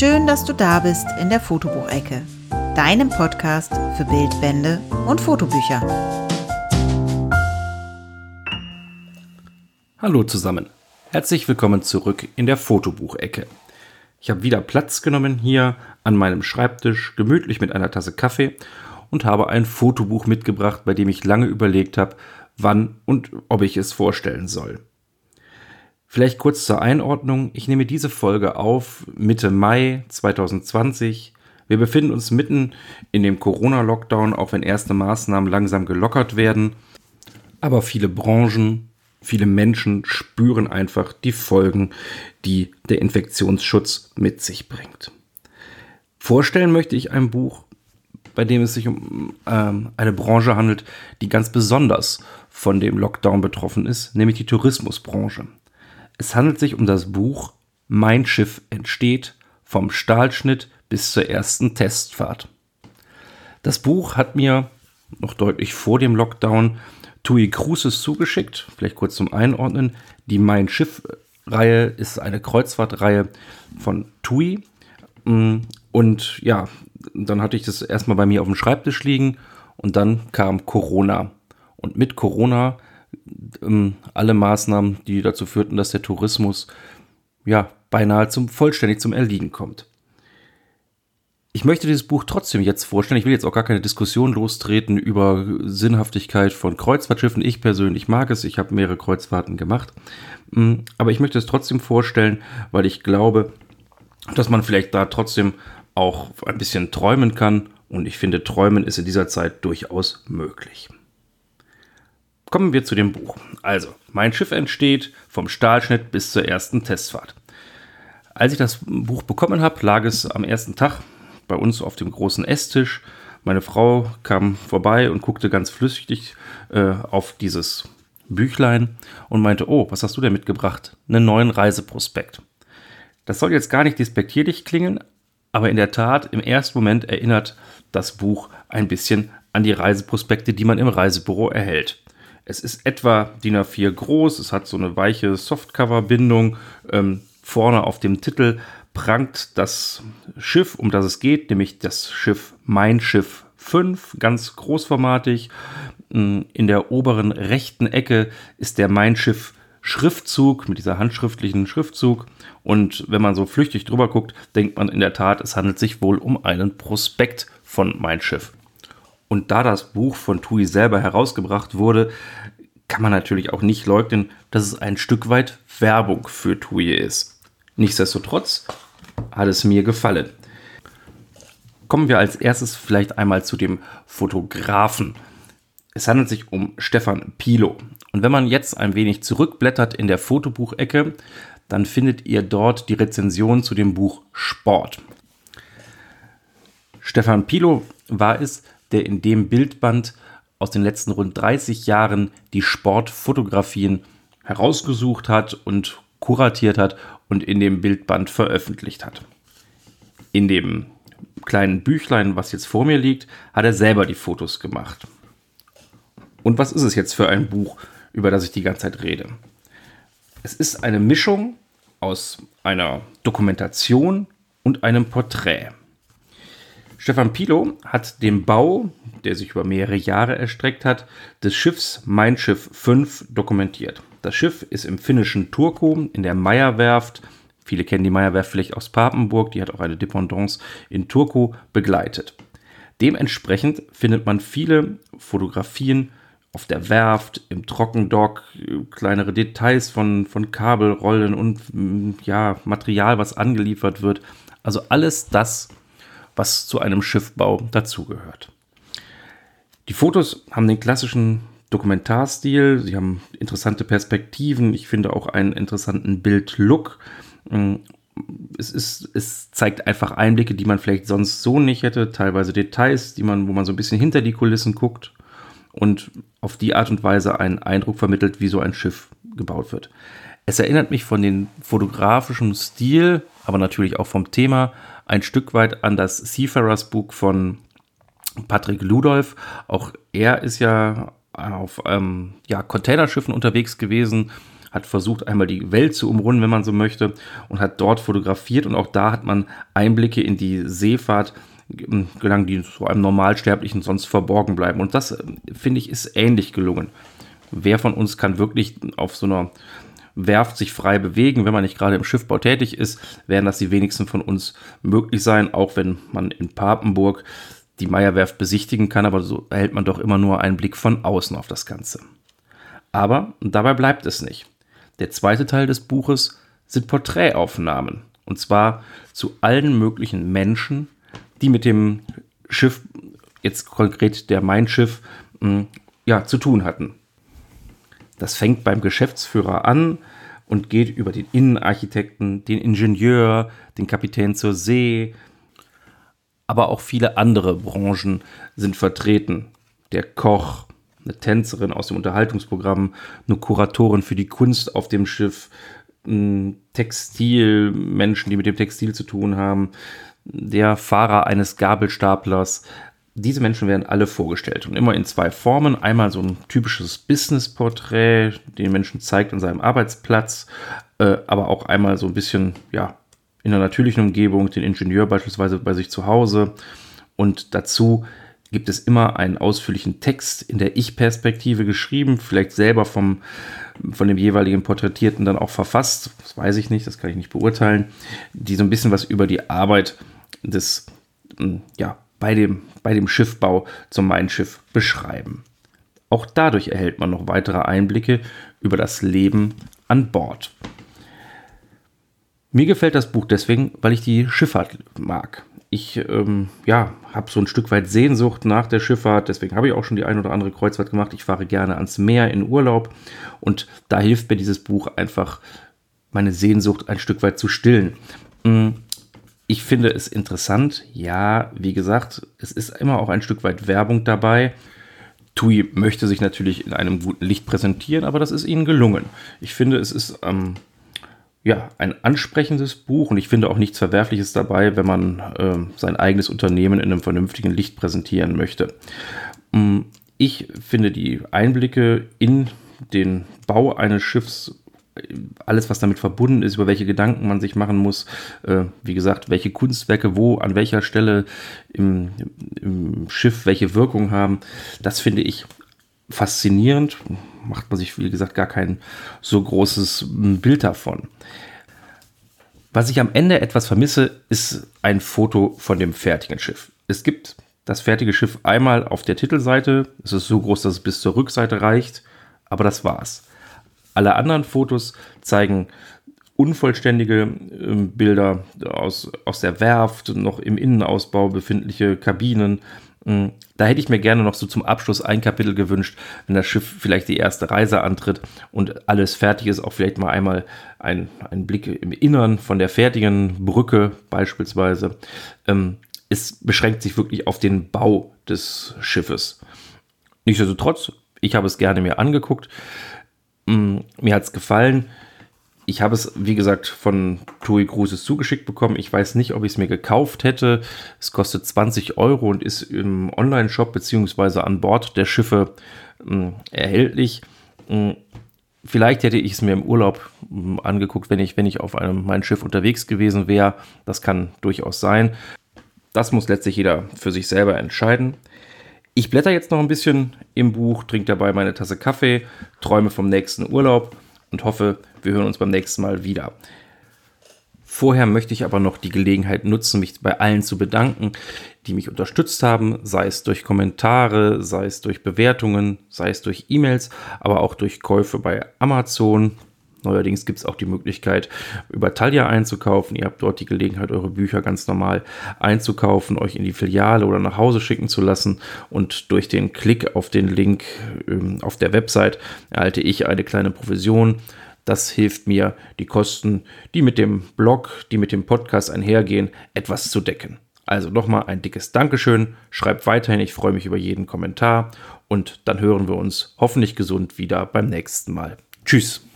Schön, dass du da bist in der Fotobuchecke, deinem Podcast für Bildbände und Fotobücher. Hallo zusammen. Herzlich willkommen zurück in der Fotobuchecke. Ich habe wieder Platz genommen hier an meinem Schreibtisch, gemütlich mit einer Tasse Kaffee und habe ein Fotobuch mitgebracht, bei dem ich lange überlegt habe, wann und ob ich es vorstellen soll. Vielleicht kurz zur Einordnung. Ich nehme diese Folge auf Mitte Mai 2020. Wir befinden uns mitten in dem Corona-Lockdown, auch wenn erste Maßnahmen langsam gelockert werden. Aber viele Branchen, viele Menschen spüren einfach die Folgen, die der Infektionsschutz mit sich bringt. Vorstellen möchte ich ein Buch, bei dem es sich um ähm, eine Branche handelt, die ganz besonders von dem Lockdown betroffen ist, nämlich die Tourismusbranche. Es handelt sich um das Buch Mein Schiff entsteht vom Stahlschnitt bis zur ersten Testfahrt. Das Buch hat mir noch deutlich vor dem Lockdown TUI Cruises zugeschickt. Vielleicht kurz zum Einordnen. Die Mein Schiff-Reihe ist eine Kreuzfahrtreihe von TUI. Mm, und ja, dann hatte ich das erstmal bei mir auf dem Schreibtisch liegen und dann kam Corona. Und mit Corona ähm, alle Maßnahmen, die dazu führten, dass der Tourismus ja beinahe zum vollständig zum Erliegen kommt. Ich möchte dieses Buch trotzdem jetzt vorstellen. Ich will jetzt auch gar keine Diskussion lostreten über Sinnhaftigkeit von Kreuzfahrtschiffen. Ich persönlich mag es. Ich habe mehrere Kreuzfahrten gemacht. Mm, aber ich möchte es trotzdem vorstellen, weil ich glaube, dass man vielleicht da trotzdem auch ein bisschen träumen kann. Und ich finde, träumen ist in dieser Zeit durchaus möglich. Kommen wir zu dem Buch. Also, mein Schiff entsteht vom Stahlschnitt bis zur ersten Testfahrt. Als ich das Buch bekommen habe, lag es am ersten Tag bei uns auf dem großen Esstisch. Meine Frau kam vorbei und guckte ganz flüssig äh, auf dieses Büchlein und meinte, oh, was hast du denn mitgebracht? Einen neuen Reiseprospekt. Das soll jetzt gar nicht despektierlich klingen, aber in der Tat, im ersten Moment erinnert das Buch ein bisschen an die Reiseprospekte, die man im Reisebüro erhält. Es ist etwa DIN A4 groß, es hat so eine weiche Softcover-Bindung. Ähm, vorne auf dem Titel prangt das Schiff, um das es geht, nämlich das Schiff Mein Schiff 5, ganz großformatig. Mm, in der oberen rechten Ecke ist der Mein Schiff Schriftzug mit dieser handschriftlichen Schriftzug. Und wenn man so flüchtig drüber guckt, denkt man in der Tat, es handelt sich wohl um einen Prospekt von Mein Schiff. Und da das Buch von Tui selber herausgebracht wurde, kann man natürlich auch nicht leugnen, dass es ein Stück weit Werbung für Tui ist. Nichtsdestotrotz hat es mir gefallen. Kommen wir als erstes vielleicht einmal zu dem Fotografen. Es handelt sich um Stefan Pilo. Und wenn man jetzt ein wenig zurückblättert in der Fotobuchecke, dann findet ihr dort die Rezension zu dem Buch Sport. Stefan Pilo war es, der in dem Bildband aus den letzten rund 30 Jahren die Sportfotografien herausgesucht hat und kuratiert hat und in dem Bildband veröffentlicht hat. In dem kleinen Büchlein, was jetzt vor mir liegt, hat er selber die Fotos gemacht. Und was ist es jetzt für ein Buch, über das ich die ganze Zeit rede? Es ist eine Mischung aus einer Dokumentation und einem Porträt. Stefan Pilo hat den Bau, der sich über mehrere Jahre erstreckt hat, des Schiffs Mein Schiff 5 dokumentiert. Das Schiff ist im finnischen Turku in der Meierwerft, viele kennen die Meierwerft vielleicht aus Papenburg, die hat auch eine Dependance in Turku begleitet. Dementsprechend findet man viele Fotografien auf der Werft, im Trockendock, kleinere Details von, von Kabelrollen und ja, Material, was angeliefert wird. Also alles das, was zu einem Schiffbau dazugehört. Die Fotos haben den klassischen Dokumentarstil, sie haben interessante Perspektiven, ich finde auch einen interessanten Bildlook. Mm, es, ist, es zeigt einfach Einblicke, die man vielleicht sonst so nicht hätte, teilweise Details, die man, wo man so ein bisschen hinter die Kulissen guckt und auf die Art und Weise einen Eindruck vermittelt, wie so ein Schiff gebaut wird. Es erinnert mich von dem fotografischen Stil, aber natürlich auch vom Thema ein Stück weit an das Seafarers Buch von Patrick Ludolf. Auch er ist ja auf ähm, ja, Containerschiffen unterwegs gewesen, hat versucht, einmal die Welt zu umrunden, wenn man so möchte, und hat dort fotografiert. Und auch da hat man Einblicke in die Seefahrt ähm, gelangen, die so einem Normalsterblichen sonst verborgen bleiben. Und das, äh, finde ich, ist ähnlich gelungen. Wer von uns kann wirklich auf so einer Werft sich frei bewegen, wenn man nicht gerade im Schiffbau tätig ist, werden das die wenigsten von uns möglich sein, auch wenn man in Papenburg die Meierwerft besichtigen kann, aber so erhält man doch immer nur einen Blick von außen auf das Ganze. Aber dabei bleibt es nicht. Der zweite Teil des Buches sind Porträtaufnahmen. Und zwar zu allen möglichen Menschen, die mit dem Schiff, jetzt konkret der Mein Schiff, hm, ja, zu tun hatten. Das fängt beim Geschäftsführer an und geht über den Innenarchitekten, den Ingenieur, den Kapitän zur See, aber auch viele andere Branchen sind vertreten. Der Koch, eine Tänzerin aus dem Unterhaltungsprogramm, eine Kuratorin für die Kunst auf dem Schiff, Textil, Menschen, die mit dem Textil zu tun haben, der Fahrer eines Gabelstaplers. Diese Menschen werden alle vorgestellt und immer in zwei Formen. Einmal so ein typisches Business-Porträt, den Menschen zeigt an seinem Arbeitsplatz, äh, aber auch einmal so ein bisschen, ja, in einer natürlichen Umgebung, den Ingenieur beispielsweise bei sich zu Hause. Und dazu gibt es immer einen ausführlichen Text in der Ich-Perspektive geschrieben, vielleicht selber vom, von dem jeweiligen Porträtierten dann auch verfasst. Das weiß ich nicht, das kann ich nicht beurteilen, die so ein bisschen was über die Arbeit des, ja, bei dem, bei dem Schiffbau zum Mein Schiff beschreiben. Auch dadurch erhält man noch weitere Einblicke über das Leben an Bord. Mir gefällt das Buch deswegen, weil ich die Schifffahrt mag. Ich ähm, ja, habe so ein Stück weit Sehnsucht nach der Schifffahrt, deswegen habe ich auch schon die ein oder andere Kreuzfahrt gemacht. Ich fahre gerne ans Meer in Urlaub und da hilft mir dieses Buch einfach, meine Sehnsucht ein Stück weit zu stillen. Mm, ich finde es interessant. Ja, wie gesagt, es ist immer auch ein Stück weit Werbung dabei. TUI möchte sich natürlich in einem guten Licht präsentieren, aber das ist ihnen gelungen. Ich finde, es ist ähm, ja, ein ansprechendes Buch und ich finde auch nichts Verwerfliches dabei, wenn man äh, sein eigenes Unternehmen in einem vernünftigen Licht präsentieren möchte. Mm, ich finde die Einblicke in den Bau eines Schiffs, alles was damit verbunden ist, über welche Gedanken man sich machen muss, äh, wie gesagt, welche Kunstwerke wo, an welcher Stelle im, im Schiff welche Wirkung haben, das finde ich faszinierend. Macht man sich, wie gesagt, gar kein so großes Bild davon. Was ich am Ende etwas vermisse, ist ein Foto von dem fertigen Schiff. Es gibt das fertige Schiff einmal auf der Titelseite. Es ist so groß, dass es bis zur Rückseite reicht, aber das war's. Alle anderen Fotos zeigen unvollständige äh, Bilder aus, aus der Werft, noch im Innenausbau befindliche Kabinen, hm, da hätte ich mir gerne noch so zum Abschluss ein Kapitel gewünscht, wenn das Schiff vielleicht die erste Reise antritt und alles fertig ist, auch vielleicht mal einmal ein, ein Blick im Innern von der fertigen Brücke beispielsweise. Ähm, es beschränkt sich wirklich auf den Bau des Schiffes. Nichtsdestotrotz, ich habe es gerne mir angeguckt. Hm, mir hat es gefallen. Ich habe es, wie gesagt, von TUI Cruises zugeschickt bekommen. Ich weiß nicht, ob ich es mir gekauft hätte. Es kostet 20 Euro und ist im Online-Shop beziehungsweise an Bord der Schiffe äh, erhältlich. Äh, vielleicht hätte ich es mir im Urlaub angeguckt, wenn ich, wenn ich auf einem mein Schiff unterwegs gewesen wäre. Das kann durchaus sein. Das muss letztlich jeder für sich selber entscheiden. Ich blätter jetzt noch ein bisschen im Buch, trinke dabei meine Tasse Kaffee, träume vom nächsten Urlaub und hoffe, wir hören uns beim nächsten Mal wieder. Vorher möchte ich aber noch die Gelegenheit nutzen, mich bei allen zu bedanken, die mich unterstützt haben, sei es durch Kommentare, sei es durch Bewertungen, sei es durch E-Mails, aber auch durch Käufe bei Amazon, Neuerdings gibt es auch die Möglichkeit, über Talia einzukaufen. Ihr habt dort die Gelegenheit, eure Bücher ganz normal einzukaufen, euch in die Filiale oder nach Hause schicken zu lassen. Und durch den Klick auf den Link ähm, auf der Website erhalte ich eine kleine Provision. Das hilft mir, die Kosten, die mit dem Blog, die mit dem Podcast einhergehen, etwas zu decken. Also nochmal ein dickes Dankeschön. Schreibt weiterhin, ich freue mich über jeden Kommentar. Und dann hören wir uns hoffentlich gesund wieder beim nächsten Mal. Tschüss.